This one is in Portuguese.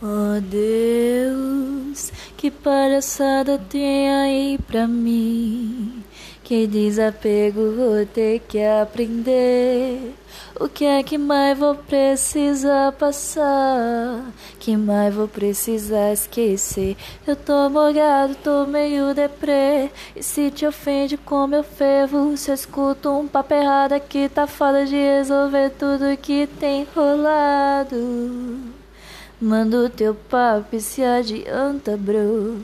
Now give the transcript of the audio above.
Oh Deus, que palhaçada tem aí pra mim? Que desapego vou ter que aprender. O que é que mais vou precisar passar? Que mais vou precisar esquecer? Eu tô morgado, tô meio deprê. E se te ofende como eu fervo? Se eu escuto um papo errado aqui, tá foda de resolver tudo que tem rolado. Manda o teu papo e se adianta, bro.